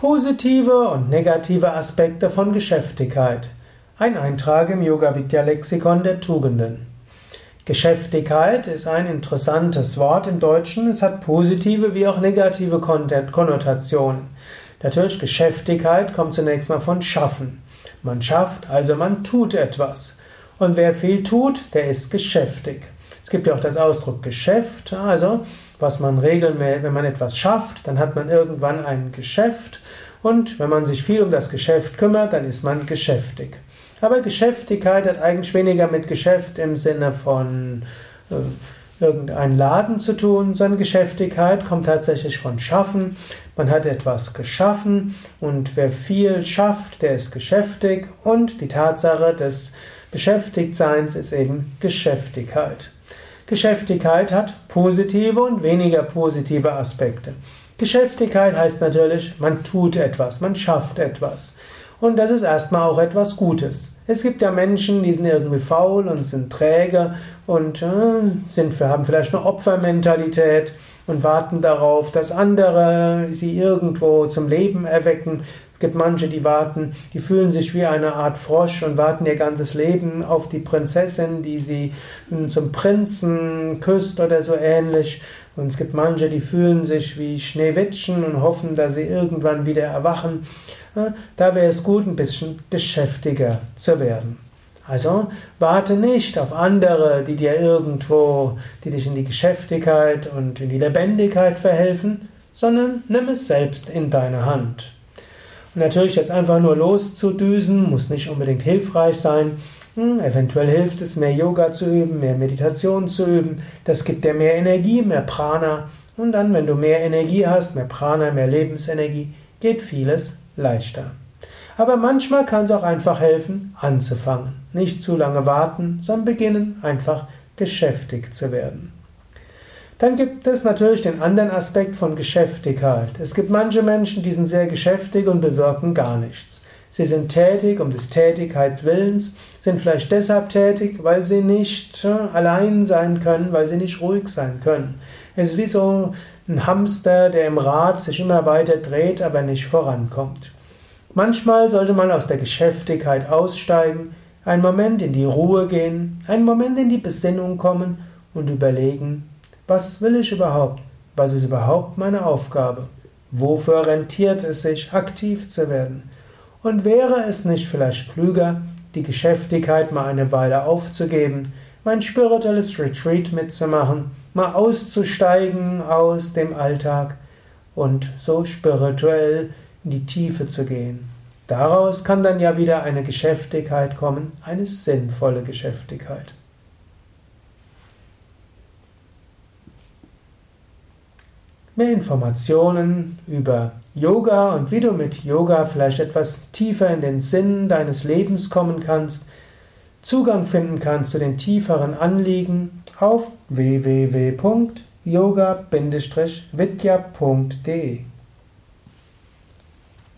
Positive und negative Aspekte von Geschäftigkeit. Ein Eintrag im Yoga Vidya Lexikon der Tugenden. Geschäftigkeit ist ein interessantes Wort im Deutschen. Es hat positive wie auch negative Konnotationen. Natürlich, Geschäftigkeit kommt zunächst mal von schaffen. Man schafft, also man tut etwas. Und wer viel tut, der ist geschäftig. Es gibt ja auch das Ausdruck Geschäft, also was man regelmäßig, wenn man etwas schafft, dann hat man irgendwann ein Geschäft und wenn man sich viel um das Geschäft kümmert, dann ist man geschäftig. Aber Geschäftigkeit hat eigentlich weniger mit Geschäft im Sinne von äh, irgendein Laden zu tun, sondern Geschäftigkeit kommt tatsächlich von Schaffen. Man hat etwas geschaffen und wer viel schafft, der ist geschäftig und die Tatsache des Beschäftigtseins ist eben Geschäftigkeit. Geschäftigkeit hat positive und weniger positive Aspekte. Geschäftigkeit heißt natürlich, man tut etwas, man schafft etwas. Und das ist erstmal auch etwas Gutes. Es gibt ja Menschen, die sind irgendwie faul und sind träge und äh, sind, haben vielleicht eine Opfermentalität und warten darauf, dass andere sie irgendwo zum Leben erwecken. Es gibt manche, die warten, die fühlen sich wie eine Art Frosch und warten ihr ganzes Leben auf die Prinzessin, die sie hm, zum Prinzen küsst oder so ähnlich. Und es gibt manche, die fühlen sich wie Schneewittchen und hoffen, dass sie irgendwann wieder erwachen. Da wäre es gut, ein bisschen geschäftiger zu werden. Also warte nicht auf andere, die dir irgendwo, die dich in die Geschäftigkeit und in die Lebendigkeit verhelfen, sondern nimm es selbst in deine Hand. Natürlich jetzt einfach nur loszudüsen, muss nicht unbedingt hilfreich sein. Hm, eventuell hilft es, mehr Yoga zu üben, mehr Meditation zu üben. Das gibt dir mehr Energie, mehr Prana. Und dann, wenn du mehr Energie hast, mehr Prana, mehr Lebensenergie, geht vieles leichter. Aber manchmal kann es auch einfach helfen, anzufangen. Nicht zu lange warten, sondern beginnen, einfach geschäftig zu werden. Dann gibt es natürlich den anderen Aspekt von Geschäftigkeit. Es gibt manche Menschen, die sind sehr geschäftig und bewirken gar nichts. Sie sind tätig um des Tätigkeit Willens, sind vielleicht deshalb tätig, weil sie nicht äh, allein sein können, weil sie nicht ruhig sein können. Es ist wie so ein Hamster, der im Rad sich immer weiter dreht, aber nicht vorankommt. Manchmal sollte man aus der Geschäftigkeit aussteigen, einen Moment in die Ruhe gehen, einen Moment in die Besinnung kommen und überlegen, was will ich überhaupt? Was ist überhaupt meine Aufgabe? Wofür rentiert es sich, aktiv zu werden? Und wäre es nicht vielleicht klüger, die Geschäftigkeit mal eine Weile aufzugeben, mein spirituelles Retreat mitzumachen, mal auszusteigen aus dem Alltag und so spirituell in die Tiefe zu gehen. Daraus kann dann ja wieder eine Geschäftigkeit kommen, eine sinnvolle Geschäftigkeit. Mehr Informationen über Yoga und wie du mit Yoga vielleicht etwas tiefer in den Sinn deines Lebens kommen kannst, Zugang finden kannst zu den tieferen Anliegen auf www.yoga-vidya.de